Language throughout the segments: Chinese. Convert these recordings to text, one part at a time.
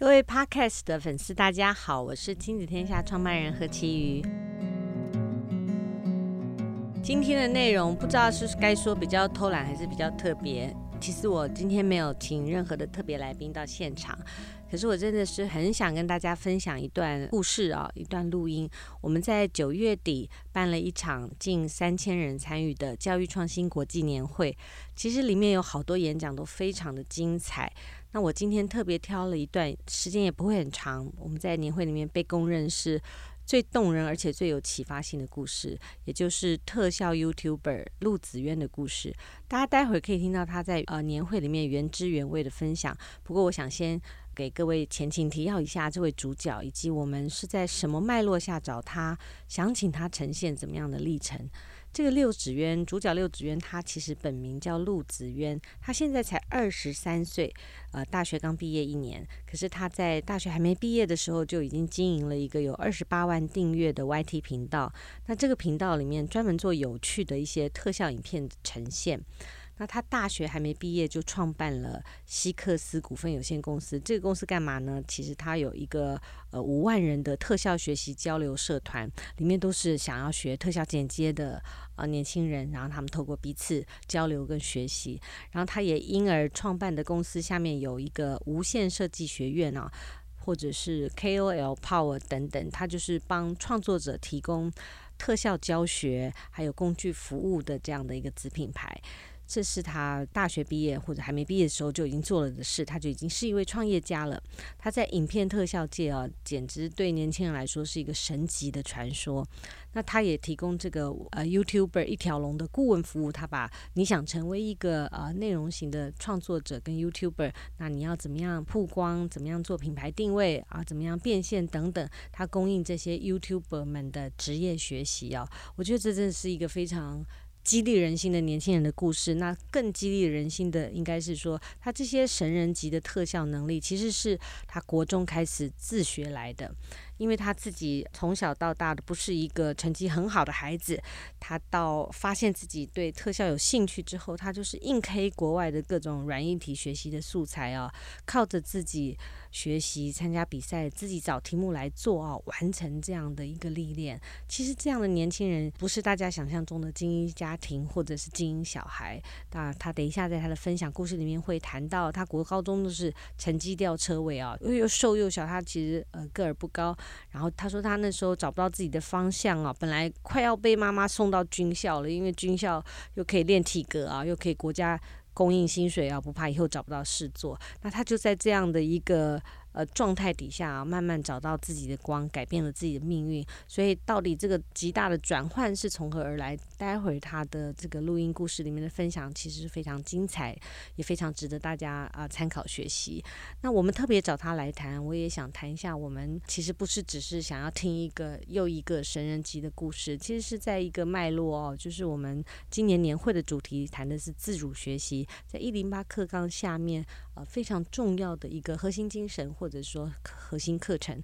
各位 Podcast 的粉丝，大家好，我是亲子天下创办人何其瑜。今天的内容不知道是该说比较偷懒还是比较特别。其实我今天没有请任何的特别来宾到现场。可是我真的是很想跟大家分享一段故事啊，一段录音。我们在九月底办了一场近三千人参与的教育创新国际年会，其实里面有好多演讲都非常的精彩。那我今天特别挑了一段，时间也不会很长。我们在年会里面被公认是最动人而且最有启发性的故事，也就是特效 YouTuber 陆子渊的故事。大家待会儿可以听到他在呃年会里面原汁原味的分享。不过我想先。给各位前情提要一下，这位主角以及我们是在什么脉络下找他，想请他呈现怎么样的历程。这个六子渊，主角六子渊，他其实本名叫陆子渊，他现在才二十三岁，呃，大学刚毕业一年。可是他在大学还没毕业的时候，就已经经营了一个有二十八万订阅的 YT 频道。那这个频道里面专门做有趣的一些特效影片呈现。那他大学还没毕业就创办了希克斯股份有限公司。这个公司干嘛呢？其实他有一个呃五万人的特效学习交流社团，里面都是想要学特效剪接的呃年轻人，然后他们透过彼此交流跟学习，然后他也因而创办的公司下面有一个无限设计学院啊，或者是 KOL Power 等等，他就是帮创作者提供特效教学还有工具服务的这样的一个子品牌。这是他大学毕业或者还没毕业的时候就已经做了的事，他就已经是一位创业家了。他在影片特效界啊，简直对年轻人来说是一个神级的传说。那他也提供这个呃 YouTuber 一条龙的顾问服务，他把你想成为一个呃内容型的创作者跟 YouTuber，那你要怎么样曝光，怎么样做品牌定位啊，怎么样变现等等，他供应这些 YouTuber 们的职业学习啊，我觉得这真的是一个非常。激励人心的年轻人的故事，那更激励人心的应该是说，他这些神人级的特效能力，其实是他国中开始自学来的。因为他自己从小到大的不是一个成绩很好的孩子，他到发现自己对特效有兴趣之后，他就是硬 K 国外的各种软硬体学习的素材啊，靠着自己学习、参加比赛、自己找题目来做啊，完成这样的一个历练。其实这样的年轻人不是大家想象中的精英家庭或者是精英小孩。那他等一下在他的分享故事里面会谈到，他国高中都是成绩吊车尾啊，又又瘦又小，他其实呃个儿不高。然后他说他那时候找不到自己的方向啊，本来快要被妈妈送到军校了，因为军校又可以练体格啊，又可以国家供应薪水啊，不怕以后找不到事做。那他就在这样的一个。呃，状态底下啊，慢慢找到自己的光，改变了自己的命运。所以，到底这个极大的转换是从何而来？待会儿他的这个录音故事里面的分享，其实非常精彩，也非常值得大家啊参考学习。那我们特别找他来谈，我也想谈一下，我们其实不是只是想要听一个又一个神人级的故事，其实是在一个脉络哦，就是我们今年年会的主题谈的是自主学习，在一零八课纲下面。非常重要的一个核心精神，或者说核心课程。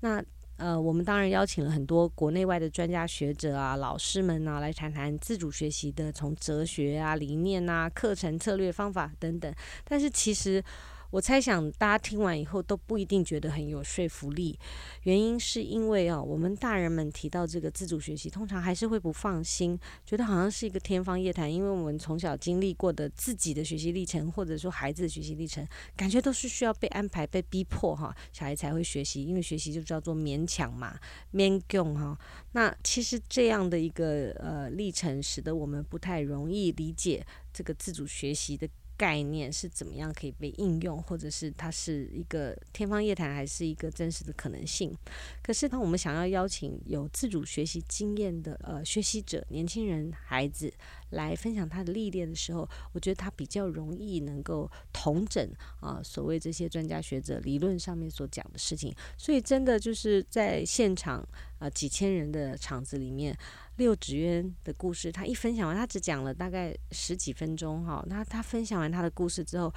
那呃，我们当然邀请了很多国内外的专家学者啊、老师们啊，来谈谈自主学习的从哲学啊、理念啊、课程策略、方法等等。但是其实。我猜想大家听完以后都不一定觉得很有说服力，原因是因为啊，我们大人们提到这个自主学习，通常还是会不放心，觉得好像是一个天方夜谭，因为我们从小经历过的自己的学习历程，或者说孩子的学习历程，感觉都是需要被安排、被逼迫哈，小孩才会学习，因为学习就叫做勉强嘛，勉强哈。那其实这样的一个呃历程，使得我们不太容易理解这个自主学习的。概念是怎么样可以被应用，或者是它是一个天方夜谭，还是一个真实的可能性？可是当我们想要邀请有自主学习经验的呃学习者、年轻人、孩子来分享他的历练的时候，我觉得他比较容易能够统整啊、所谓这些专家学者理论上面所讲的事情。所以真的就是在现场啊、几千人的场子里面。六子渊的故事，他一分享完，他只讲了大概十几分钟哈。那他分享完他的故事之后，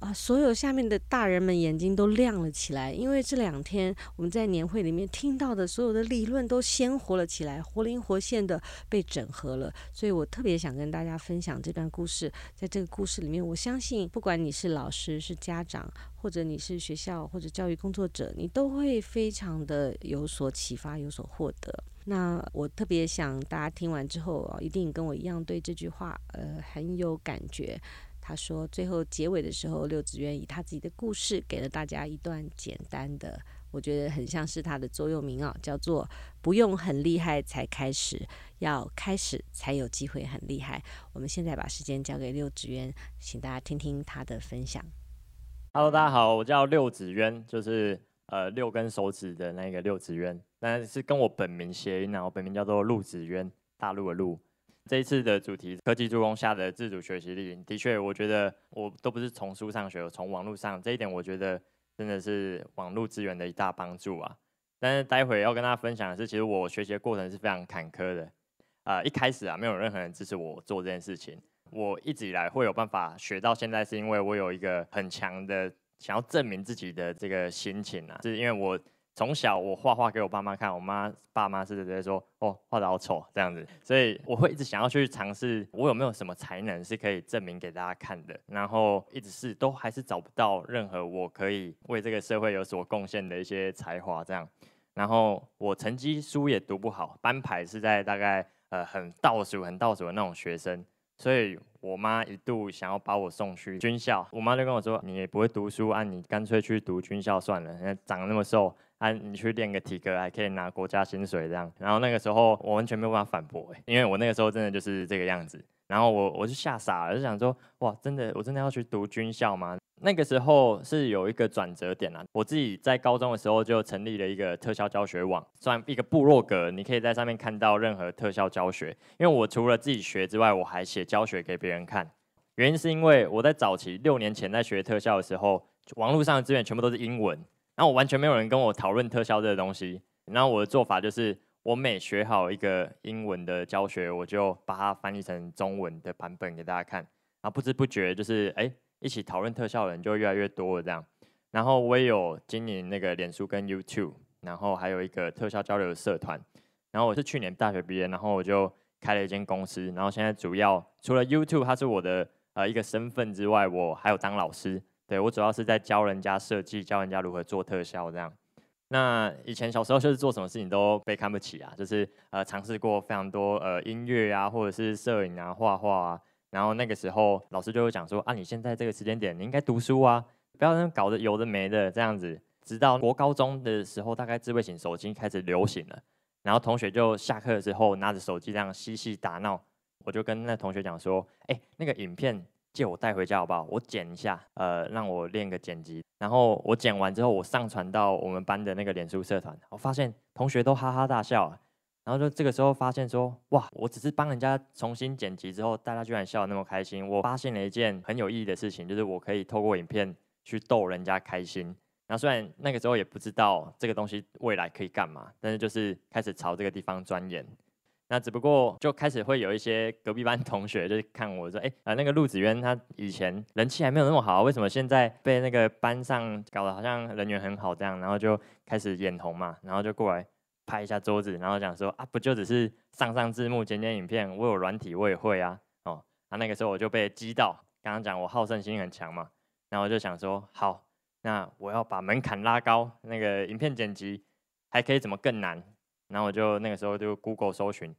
啊，所有下面的大人们眼睛都亮了起来，因为这两天我们在年会里面听到的所有的理论都鲜活了起来，活灵活现的被整合了。所以我特别想跟大家分享这段故事。在这个故事里面，我相信不管你是老师、是家长，或者你是学校或者教育工作者，你都会非常的有所启发、有所获得。那我特别想大家听完之后啊，一定跟我一样对这句话呃很有感觉。他说：“最后结尾的时候，六子渊以他自己的故事给了大家一段简单的，我觉得很像是他的座右铭啊，叫做‘不用很厉害才开始，要开始才有机会很厉害’。我们现在把时间交给六子渊，请大家听听他的分享。Hello，大家好，我叫六子渊，就是呃六根手指的那个六子渊，但是跟我本名谐音啊，我本名叫做陆子渊，大陆的陆。”这一次的主题，科技助攻下的自主学习力，的确，我觉得我都不是从书上学，从网络上，这一点我觉得真的是网络资源的一大帮助啊。但是待会要跟大家分享的是，其实我学习的过程是非常坎坷的。啊、呃，一开始啊，没有任何人支持我做这件事情。我一直以来会有办法学到现在，是因为我有一个很强的想要证明自己的这个心情啊，是因为我。从小我画画给我爸妈看，我妈爸妈是直接说，哦，画得好丑这样子，所以我会一直想要去尝试，我有没有什么才能是可以证明给大家看的，然后一直是都还是找不到任何我可以为这个社会有所贡献的一些才华这样，然后我成绩书也读不好，班排是在大概呃很倒数很倒数的那种学生。所以我妈一度想要把我送去军校，我妈就跟我说：“你也不会读书啊，你干脆去读军校算了。人长那么瘦，啊，你去练个体格还可以拿国家薪水这样。”然后那个时候我完全没有办法反驳，因为我那个时候真的就是这个样子。然后我我就吓傻了，就想说：“哇，真的，我真的要去读军校吗？”那个时候是有一个转折点啊，我自己在高中的时候就成立了一个特效教学网，算一个部落格，你可以在上面看到任何特效教学。因为我除了自己学之外，我还写教学给别人看。原因是因为我在早期六年前在学特效的时候，网络上的资源全部都是英文，然后我完全没有人跟我讨论特效这个东西。然后我的做法就是，我每学好一个英文的教学，我就把它翻译成中文的版本给大家看。然后不知不觉就是哎。一起讨论特效的人就越来越多了，这样。然后我也有经营那个脸书跟 YouTube，然后还有一个特效交流的社团。然后我是去年大学毕业，然后我就开了一间公司。然后现在主要除了 YouTube 它是我的呃一个身份之外，我还有当老师。对，我主要是在教人家设计，教人家如何做特效这样。那以前小时候就是做什么事情都被看不起啊，就是呃尝试过非常多呃音乐啊，或者是摄影啊、画画啊。然后那个时候，老师就会讲说啊，你现在这个时间点，你应该读书啊，不要那搞得有的没的这样子。直到国高中的时候，大概智慧型手机开始流行了，然后同学就下课的时候拿着手机这样嬉戏打闹，我就跟那同学讲说，哎，那个影片借我带回家好不好？我剪一下，呃，让我练个剪辑。然后我剪完之后，我上传到我们班的那个脸书社团，我发现同学都哈哈大笑。然后就这个时候发现说，哇，我只是帮人家重新剪辑之后，大家居然笑得那么开心。我发现了一件很有意义的事情，就是我可以透过影片去逗人家开心。然后虽然那个时候也不知道这个东西未来可以干嘛，但是就是开始朝这个地方钻研。那只不过就开始会有一些隔壁班同学就看我说，哎，啊那个陆子渊他以前人气还没有那么好，为什么现在被那个班上搞得好像人缘很好这样？然后就开始眼红嘛，然后就过来。拍一下桌子，然后讲说啊，不就只是上上字幕、剪剪影片，我有软体我也会啊。哦，那那个时候我就被激到，刚刚讲我好胜心很强嘛，然后我就想说，好，那我要把门槛拉高，那个影片剪辑还可以怎么更难？然后我就那个时候就 Google 搜寻，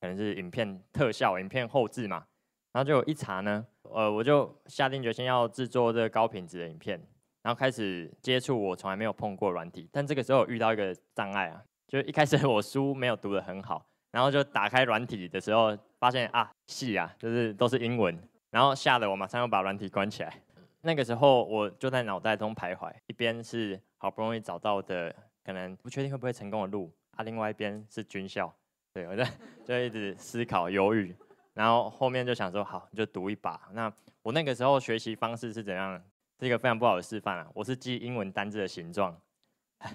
可能是影片特效、影片后制嘛，然后就一查呢，呃，我就下定决心要制作这个高品质的影片，然后开始接触我从来没有碰过软体，但这个时候遇到一个障碍啊。就一开始 我书没有读得很好，然后就打开软体的时候，发现啊，戏啊，就是都是英文，然后吓得我马上又把软体关起来。那个时候我就在脑袋中徘徊，一边是好不容易找到的，可能不确定会不会成功的路啊，另外一边是军校，对，我就就一直思考犹豫，然后后面就想说好，就赌一把。那我那个时候学习方式是怎样？是一个非常不好的示范啊，我是记英文单字的形状。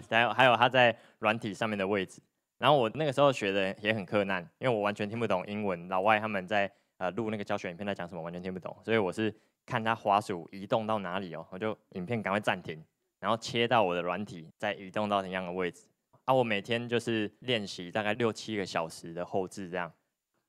还有还有，它在软体上面的位置。然后我那个时候学的也很困难，因为我完全听不懂英文。老外他们在呃录那个教学影片在讲什么，完全听不懂，所以我是看他滑鼠移动到哪里哦，我就影片赶快暂停，然后切到我的软体，再移动到一样的位置。啊，我每天就是练习大概六七个小时的后置，这样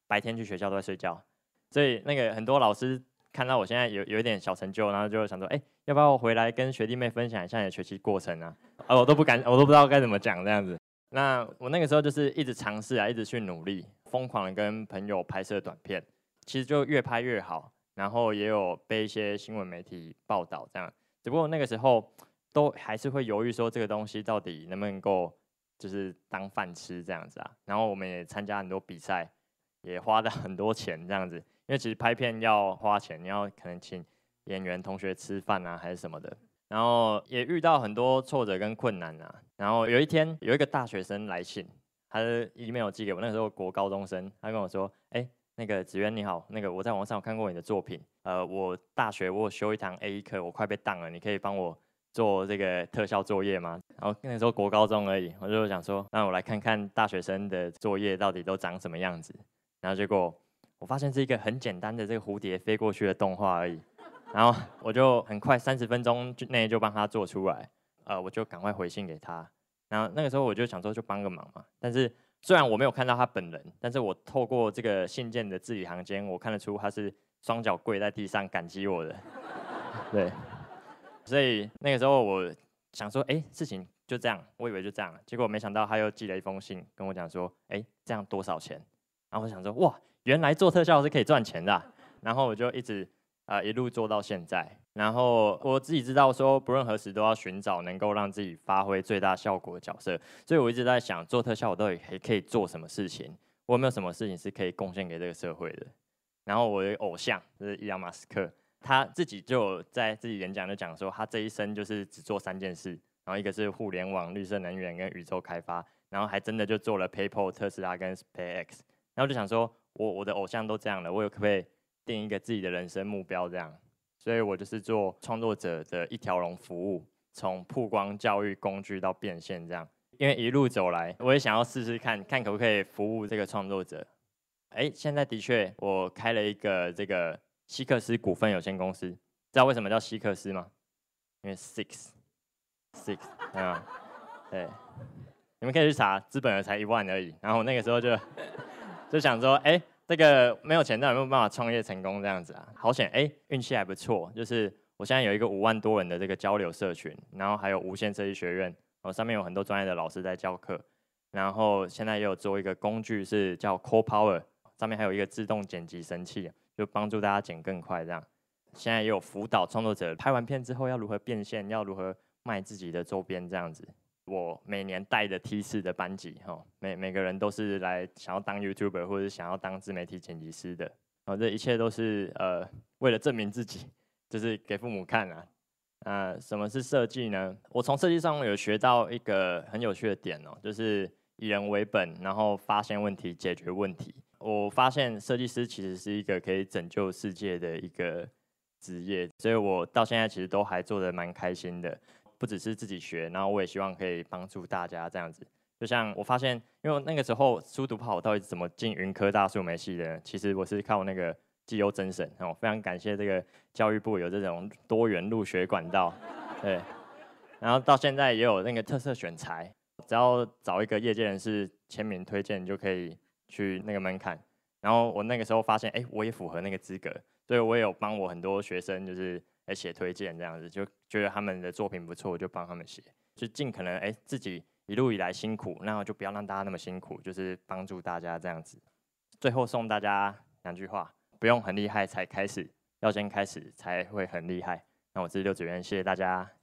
白天去学校都在睡觉，所以那个很多老师看到我现在有有一点小成就，然后就想说，哎，要不要我回来跟学弟妹分享一下你的学习过程啊？啊，我都不敢，我都不知道该怎么讲这样子。那我那个时候就是一直尝试啊，一直去努力，疯狂的跟朋友拍摄短片，其实就越拍越好，然后也有被一些新闻媒体报道这样。只不过那个时候都还是会犹豫说，这个东西到底能不能够。就是当饭吃这样子啊，然后我们也参加很多比赛，也花了很多钱这样子。因为其实拍片要花钱，你要可能请演员同学吃饭啊，还是什么的。然后也遇到很多挫折跟困难啊。然后有一天有一个大学生来信，他的 email 寄给我，那时候国高中生，他跟我说：“哎，那个子渊你好，那个我在网上有看过你的作品，呃，我大学我有修一堂 A 课，我快被当了，你可以帮我。”做这个特效作业吗？然后那时候国高中而已，我就想说，那我来看看大学生的作业到底都长什么样子。然后结果我发现是一个很简单的这个蝴蝶飞过去的动画而已。然后我就很快三十分钟内就帮他做出来，呃，我就赶快回信给他。然后那个时候我就想说就帮个忙嘛。但是虽然我没有看到他本人，但是我透过这个信件的字里行间，我看得出他是双脚跪在地上感激我的。对。所以那个时候我想说，哎，事情就这样，我以为就这样，结果没想到他又寄了一封信跟我讲说，哎，这样多少钱？然后我想说，哇，原来做特效是可以赚钱的。然后我就一直啊，一路做到现在。然后我自己知道说，不论何时都要寻找能够让自己发挥最大效果的角色。所以我一直在想，做特效我到底还可以做什么事情？我有没有什么事情是可以贡献给这个社会的？然后我的偶像就是伊隆马斯克。他自己就在自己演讲就讲说，他这一生就是只做三件事，然后一个是互联网、绿色能源跟宇宙开发，然后还真的就做了 PayPal、特斯拉跟 SpaceX，然后就想说，我我的偶像都这样了，我有可不可以定一个自己的人生目标这样？所以我就是做创作者的一条龙服务，从曝光、教育、工具到变现这样。因为一路走来，我也想要试试看看可不可以服务这个创作者。哎，现在的确我开了一个这个。希克斯股份有限公司，知道为什么叫希克斯吗？因为 six，six，啊，对，你们可以去查，资本额才一万而已。然后那个时候就就想说，哎，这个没有钱，但有没有办法创业成功这样子啊？好险，哎，运气还不错，就是我现在有一个五万多人的这个交流社群，然后还有无线设计学院，然后上面有很多专业的老师在教课，然后现在也有做一个工具是叫 Core Power，上面还有一个自动剪辑神器。就帮助大家剪更快，这样。现在也有辅导创作者拍完片之后要如何变现，要如何卖自己的周边这样子。我每年带的 T 四的班级，哈，每每个人都是来想要当 YouTuber 或者想要当自媒体剪辑师的。然后这一切都是呃为了证明自己，就是给父母看啊。呃，什么是设计呢？我从设计上有学到一个很有趣的点哦，就是以人为本，然后发现问题，解决问题。我发现设计师其实是一个可以拯救世界的一个职业，所以我到现在其实都还做的蛮开心的。不只是自己学，然后我也希望可以帮助大家这样子。就像我发现，因为那个时候书读不好，我到底怎么进云科大数媒系的？其实我是靠那个绩优甄审，我非常感谢这个教育部有这种多元入学管道，对。然后到现在也有那个特色选才，只要找一个业界人士签名推荐就可以。去那个门槛，然后我那个时候发现，哎，我也符合那个资格，所以我也有帮我很多学生，就是来写推荐这样子，就觉得他们的作品不错，我就帮他们写，就尽可能哎自己一路以来辛苦，那我就不要让大家那么辛苦，就是帮助大家这样子。最后送大家两句话：不用很厉害才开始，要先开始才会很厉害。那我是六子渊，谢谢大家。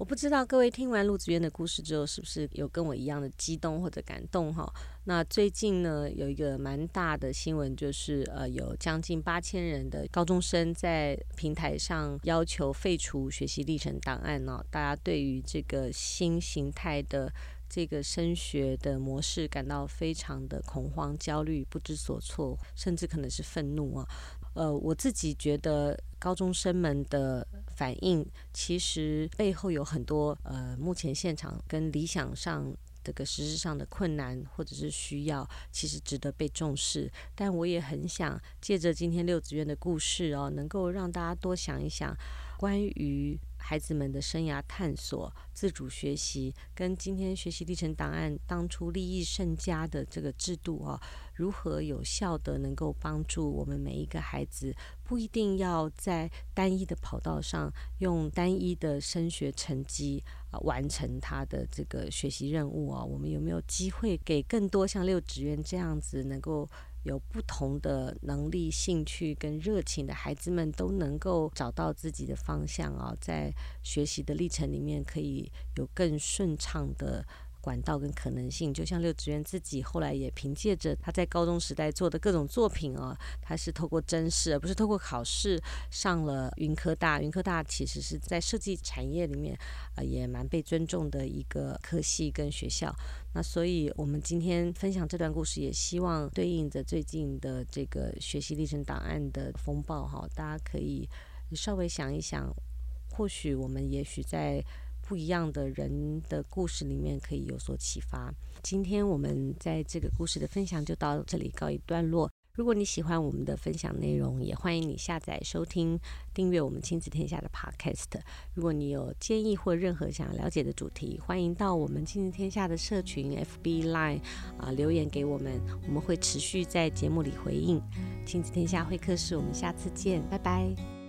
我不知道各位听完陆子渊的故事之后，是不是有跟我一样的激动或者感动哈？那最近呢，有一个蛮大的新闻，就是呃，有将近八千人的高中生在平台上要求废除学习历程档案呢。大家对于这个新形态的这个升学的模式感到非常的恐慌、焦虑、不知所措，甚至可能是愤怒啊。呃，我自己觉得高中生们的反应其实背后有很多呃，目前现场跟理想上这个实质上的困难或者是需要，其实值得被重视。但我也很想借着今天六子渊的故事哦，能够让大家多想一想，关于孩子们的生涯探索、自主学习，跟今天学习历程档案当初利益甚佳的这个制度哦，如何有效地能够帮助我们每一个孩子，不一定要在单一的跑道上用单一的升学成绩啊完成他的这个学习任务啊？我们有没有机会给更多像六子渊这样子能够？有不同的能力、兴趣跟热情的孩子们，都能够找到自己的方向啊，在学习的历程里面，可以有更顺畅的。管道跟可能性，就像六子渊自己后来也凭借着他在高中时代做的各种作品啊，他是透过甄试，而不是透过考试上了云科大。云科大其实是在设计产业里面啊，也蛮被尊重的一个科系跟学校。那所以我们今天分享这段故事，也希望对应着最近的这个学习历程档案的风暴哈，大家可以稍微想一想，或许我们也许在。不一样的人的故事里面可以有所启发。今天我们在这个故事的分享就到这里告一段落。如果你喜欢我们的分享内容，也欢迎你下载收听、订阅我们亲子天下的 Podcast。如果你有建议或任何想了解的主题，欢迎到我们亲子天下的社群 FB Line 啊留言给我们，我们会持续在节目里回应。亲子天下会客室，我们下次见，拜拜。